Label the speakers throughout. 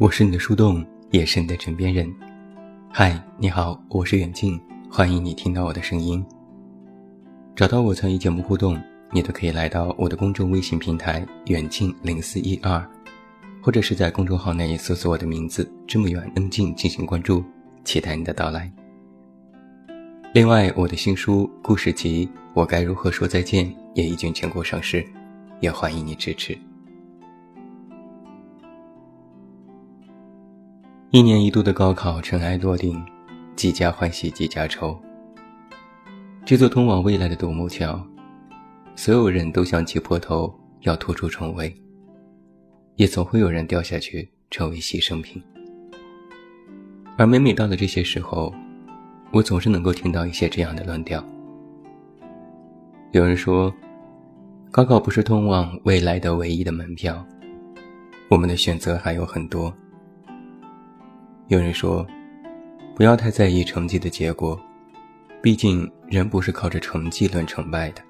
Speaker 1: 我是你的树洞，也是你的枕边人。嗨，你好，我是远近，欢迎你听到我的声音。找到我参与节目互动，你都可以来到我的公众微信平台远近零四一二，或者是在公众号内搜索我的名字这么远恩近进行关注，期待你的到来。另外，我的新书故事集《我该如何说再见》也已经全国上市，也欢迎你支持。一年一度的高考尘埃落定，几家欢喜几家愁。这座通往未来的独木桥，所有人都想挤破头要突出重围，也总会有人掉下去成为牺牲品。而每每到了这些时候，我总是能够听到一些这样的论调。有人说，高考不是通往未来的唯一的门票，我们的选择还有很多。有人说：“不要太在意成绩的结果，毕竟人不是靠着成绩论成败的。”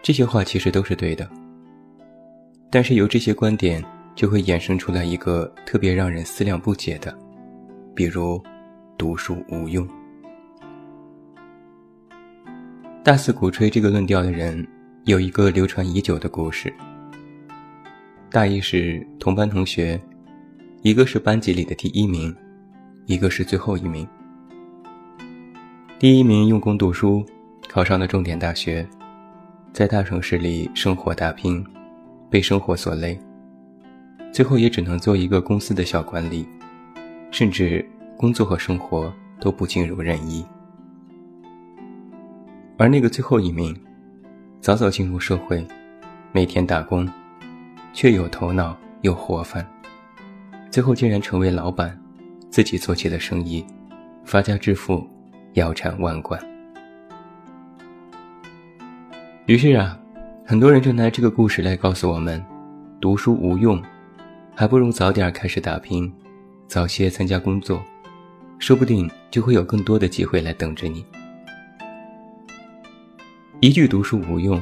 Speaker 1: 这些话其实都是对的，但是由这些观点就会衍生出来一个特别让人思量不解的，比如“读书无用”。大肆鼓吹这个论调的人有一个流传已久的故事，大意是同班同学。一个是班级里的第一名，一个是最后一名。第一名用功读书，考上了重点大学，在大城市里生活打拼，被生活所累，最后也只能做一个公司的小管理，甚至工作和生活都不尽如人意。而那个最后一名，早早进入社会，每天打工，却有头脑有活泛。最后竟然成为老板，自己做起了生意，发家致富，腰缠万贯。于是啊，很多人就拿这个故事来告诉我们：读书无用，还不如早点开始打拼，早些参加工作，说不定就会有更多的机会来等着你。一句读书无用，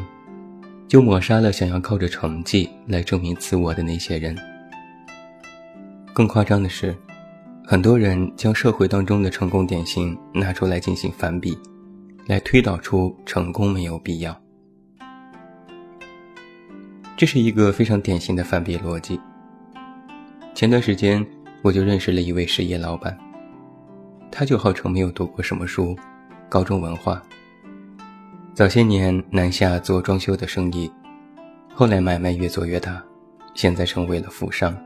Speaker 1: 就抹杀了想要靠着成绩来证明自我的那些人。更夸张的是，很多人将社会当中的成功典型拿出来进行反比，来推导出成功没有必要。这是一个非常典型的反比逻辑。前段时间我就认识了一位实业老板，他就号称没有读过什么书，高中文化。早些年南下做装修的生意，后来买卖越做越大，现在成为了富商。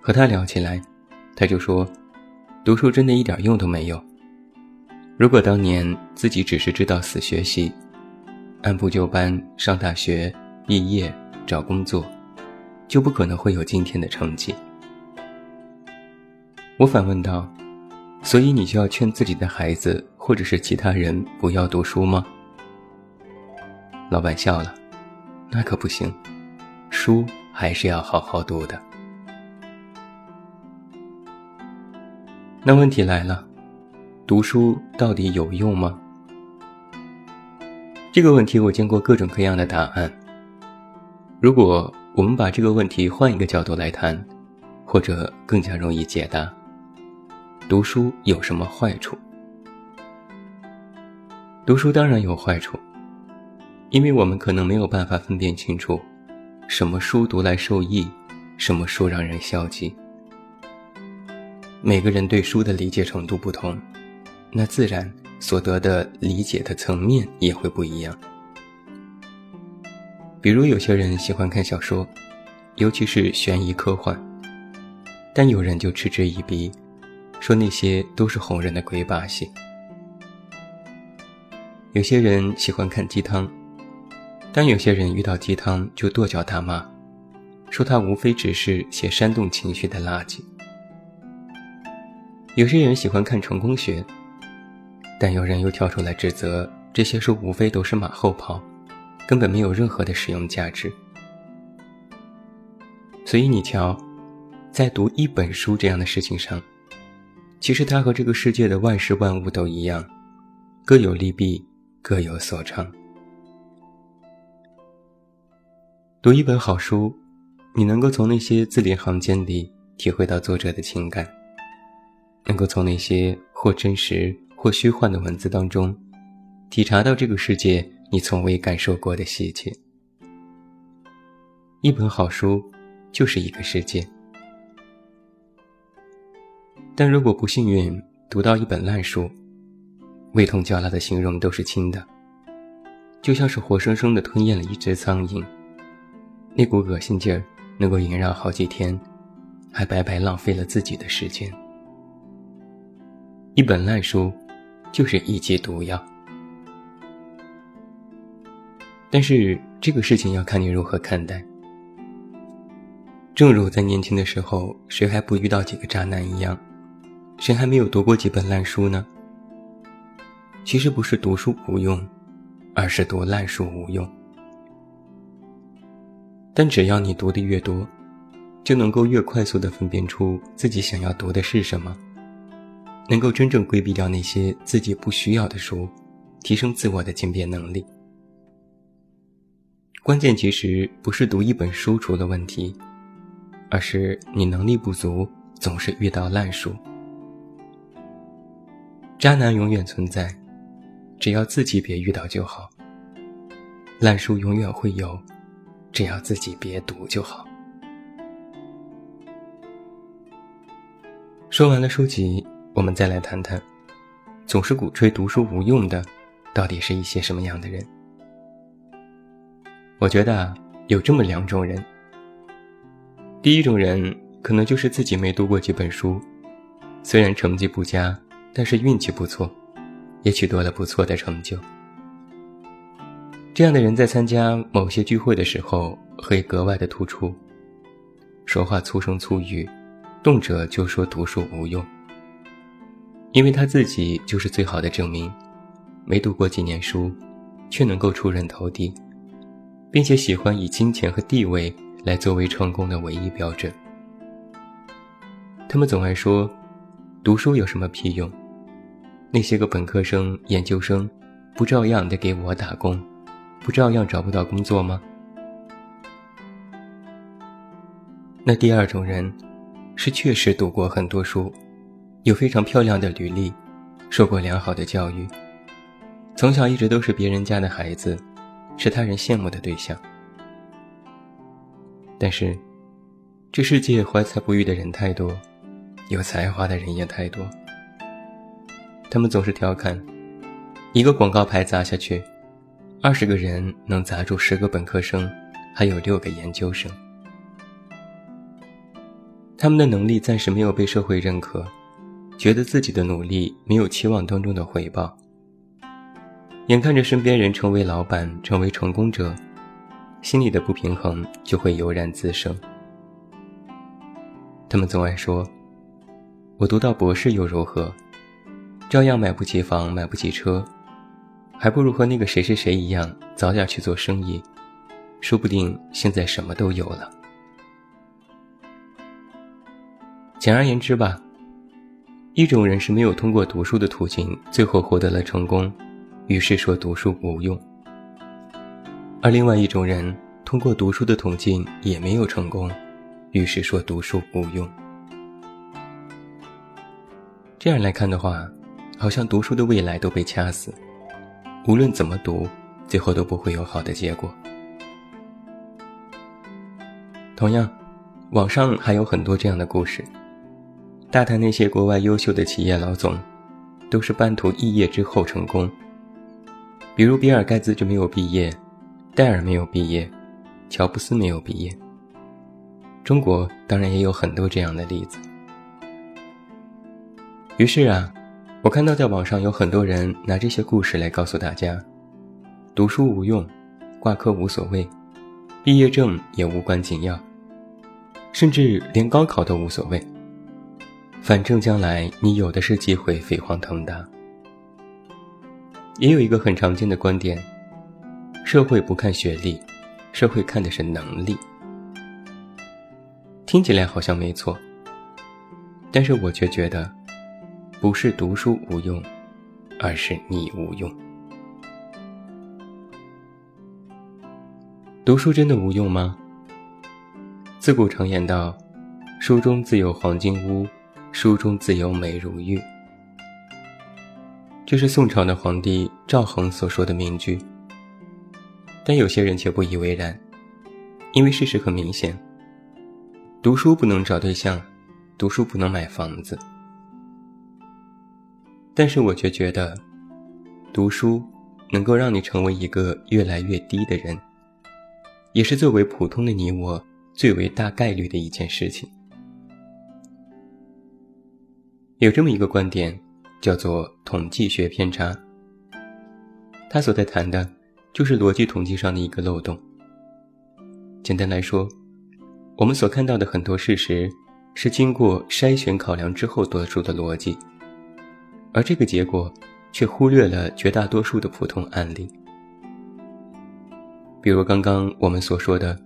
Speaker 1: 和他聊起来，他就说：“读书真的一点用都没有。如果当年自己只是知道死学习，按部就班上大学、毕业、找工作，就不可能会有今天的成绩。”我反问道：“所以你就要劝自己的孩子或者是其他人不要读书吗？”老板笑了：“那可不行，书还是要好好读的。”那问题来了，读书到底有用吗？这个问题我见过各种各样的答案。如果我们把这个问题换一个角度来谈，或者更加容易解答，读书有什么坏处？读书当然有坏处，因为我们可能没有办法分辨清楚，什么书读来受益，什么书让人消极。每个人对书的理解程度不同，那自然所得的理解的层面也会不一样。比如有些人喜欢看小说，尤其是悬疑科幻，但有人就嗤之以鼻，说那些都是哄人的鬼把戏。有些人喜欢看鸡汤，但有些人遇到鸡汤就跺脚大骂，说他无非只是写煽动情绪的垃圾。有些人喜欢看成功学，但有人又跳出来指责这些书无非都是马后炮，根本没有任何的使用价值。所以你瞧，在读一本书这样的事情上，其实它和这个世界的万事万物都一样，各有利弊，各有所长。读一本好书，你能够从那些字里行间里体会到作者的情感，能够从那些或真实或虚幻的文字当中，体察到这个世界你从未感受过的细节。一本好书，就是一个世界。但如果不幸运读到一本烂书，味同嚼蜡的形容都是轻的，就像是活生生的吞咽了一只苍蝇，那股恶心劲儿。能够萦绕好几天，还白白浪费了自己的时间。一本烂书，就是一剂毒药。但是这个事情要看你如何看待。正如在年轻的时候，谁还不遇到几个渣男一样，谁还没有读过几本烂书呢？其实不是读书无用，而是读烂书无用。但只要你读的越多，就能够越快速地分辨出自己想要读的是什么，能够真正规避掉那些自己不需要的书，提升自我的鉴别能力。关键其实不是读一本书出了问题，而是你能力不足，总是遇到烂书。渣男永远存在，只要自己别遇到就好。烂书永远会有。只要自己别读就好。说完了书籍，我们再来谈谈，总是鼓吹读书无用的，到底是一些什么样的人？我觉得啊，有这么两种人。第一种人，可能就是自己没读过几本书，虽然成绩不佳，但是运气不错，也取得了不错的成就。这样的人在参加某些聚会的时候会格外的突出，说话粗声粗语，动辄就说读书无用。因为他自己就是最好的证明，没读过几年书，却能够出人头地，并且喜欢以金钱和地位来作为成功的唯一标准。他们总爱说，读书有什么屁用？那些个本科生、研究生，不照样得给我打工？不照样找不到工作吗？那第二种人，是确实读过很多书，有非常漂亮的履历，受过良好的教育，从小一直都是别人家的孩子，是他人羡慕的对象。但是，这世界怀才不遇的人太多，有才华的人也太多。他们总是调侃，一个广告牌砸下去。二十个人能砸住十个本科生，还有六个研究生。他们的能力暂时没有被社会认可，觉得自己的努力没有期望当中的回报。眼看着身边人成为老板，成为成功者，心里的不平衡就会油然滋生。他们总爱说：“我读到博士又如何？照样买不起房，买不起车。”还不如和那个谁谁谁一样，早点去做生意，说不定现在什么都有了。简而言之吧，一种人是没有通过读书的途径，最后获得了成功，于是说读书无用；而另外一种人通过读书的途径也没有成功，于是说读书无用。这样来看的话，好像读书的未来都被掐死。无论怎么读，最后都不会有好的结果。同样，网上还有很多这样的故事，大谈那些国外优秀的企业老总，都是半途肄业之后成功。比如比尔盖茨就没有毕业，戴尔没有毕业，乔布斯没有毕业。中国当然也有很多这样的例子。于是啊。我看到在网上有很多人拿这些故事来告诉大家：读书无用，挂科无所谓，毕业证也无关紧要，甚至连高考都无所谓。反正将来你有的是机会飞黄腾达。也有一个很常见的观点：社会不看学历，社会看的是能力。听起来好像没错，但是我却觉得。不是读书无用，而是你无用。读书真的无用吗？自古常言道：“书中自有黄金屋，书中自有美如玉。”这是宋朝的皇帝赵恒所说的名句。但有些人却不以为然，因为事实很明显：读书不能找对象，读书不能买房子。但是我却觉得，读书能够让你成为一个越来越低的人，也是作为普通的你我。最为大概率的一件事情，有这么一个观点，叫做统计学偏差。他所在谈的，就是逻辑统计上的一个漏洞。简单来说，我们所看到的很多事实，是经过筛选考量之后得出的逻辑，而这个结果，却忽略了绝大多数的普通案例。比如刚刚我们所说的。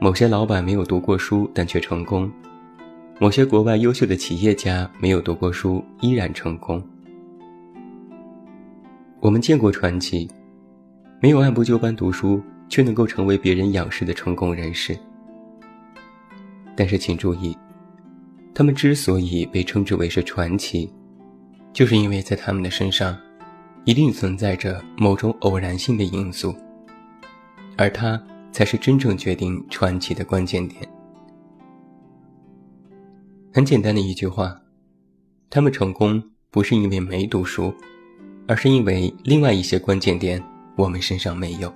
Speaker 1: 某些老板没有读过书，但却成功；某些国外优秀的企业家没有读过书，依然成功。我们见过传奇，没有按部就班读书，却能够成为别人仰视的成功人士。但是请注意，他们之所以被称之为是传奇，就是因为在他们的身上，一定存在着某种偶然性的因素，而他。才是真正决定传奇的关键点。很简单的一句话，他们成功不是因为没读书，而是因为另外一些关键点我们身上没有。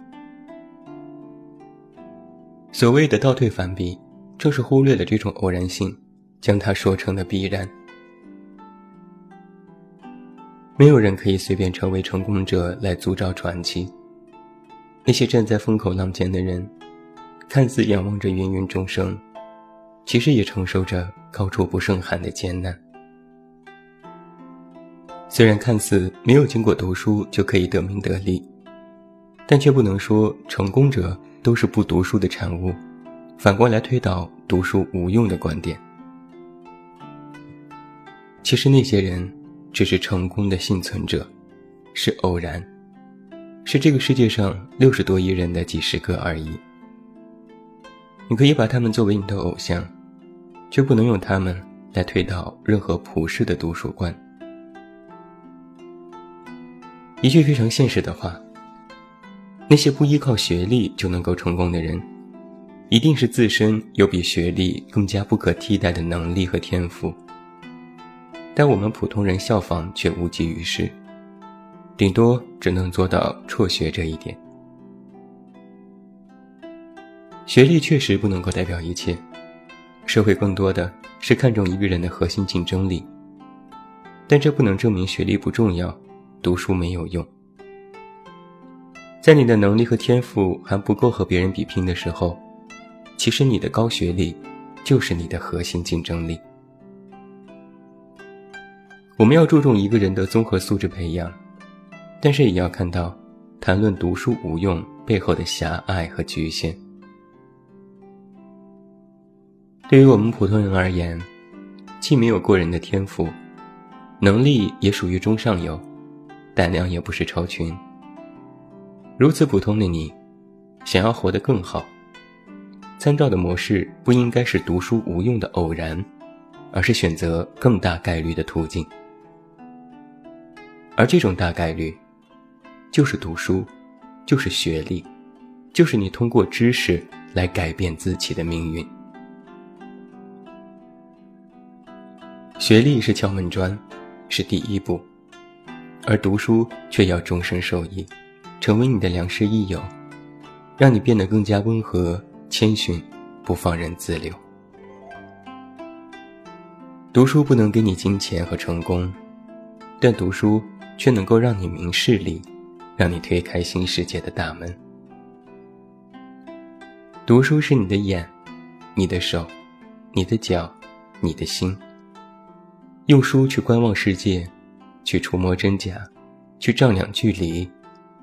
Speaker 1: 所谓的倒退反比，正是忽略了这种偶然性，将它说成了必然。没有人可以随便成为成功者来铸造传奇。那些站在风口浪尖的人，看似仰望着芸芸众生，其实也承受着高处不胜寒的艰难。虽然看似没有经过读书就可以得名得利，但却不能说成功者都是不读书的产物，反过来推导读书无用的观点。其实那些人只是成功的幸存者，是偶然。是这个世界上六十多亿人的几十个而已。你可以把他们作为你的偶像，却不能用他们来推倒任何普世的读书观。一句非常现实的话：那些不依靠学历就能够成功的人，一定是自身有比学历更加不可替代的能力和天赋。但我们普通人效仿却无济于事。顶多只能做到辍学这一点。学历确实不能够代表一切，社会更多的是看重一个人的核心竞争力。但这不能证明学历不重要，读书没有用。在你的能力和天赋还不够和别人比拼的时候，其实你的高学历就是你的核心竞争力。我们要注重一个人的综合素质培养。但是也要看到，谈论读书无用背后的狭隘和局限。对于我们普通人而言，既没有过人的天赋，能力也属于中上游，胆量也不是超群。如此普通的你，想要活得更好，参照的模式不应该是读书无用的偶然，而是选择更大概率的途径。而这种大概率。就是读书，就是学历，就是你通过知识来改变自己的命运。学历是敲门砖，是第一步，而读书却要终身受益，成为你的良师益友，让你变得更加温和、谦逊，不放任自流。读书不能给你金钱和成功，但读书却能够让你明事理。让你推开新世界的大门。读书是你的眼，你的手，你的脚，你的心。用书去观望世界，去触摸真假，去丈量距离，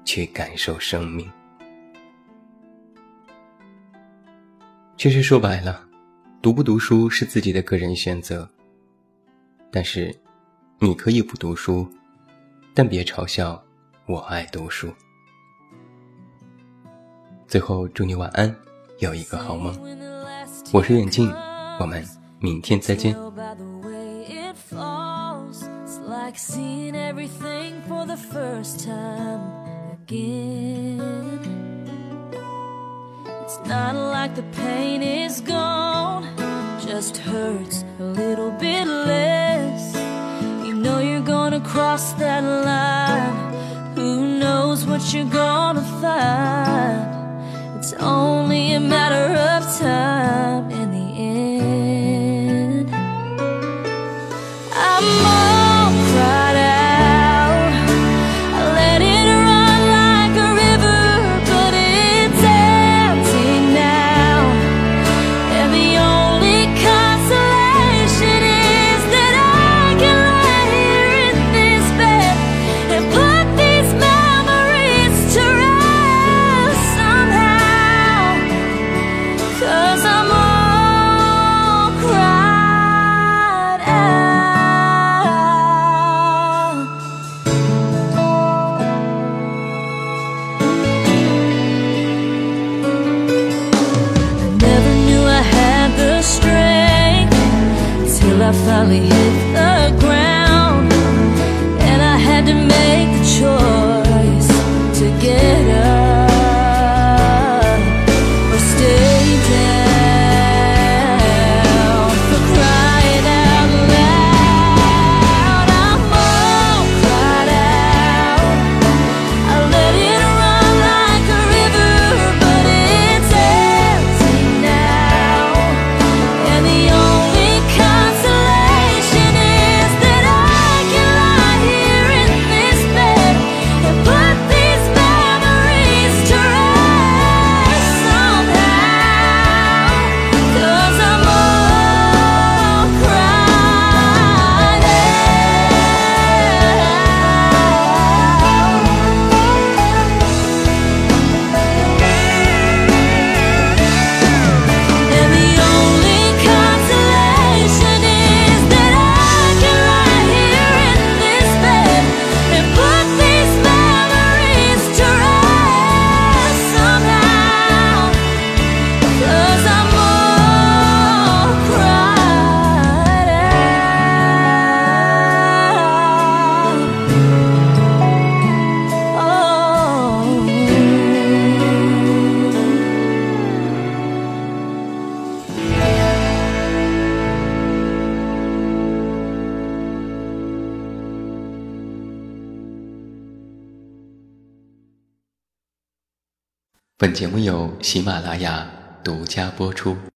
Speaker 1: 去感受生命。其实说白了，读不读书是自己的个人选择。但是，你可以不读书，但别嘲笑。我爱读书。最后，祝你晚安，有一个好梦。我是远近，我们明天再见。
Speaker 2: It's not like the pain is gone, just hurts a little bit less. You know you're gonna cross that line, who knows what you're gonna find. It's only a matter of time I finally hit the ground And I had to make the choice to get
Speaker 1: 本节目由喜马拉雅独家播出。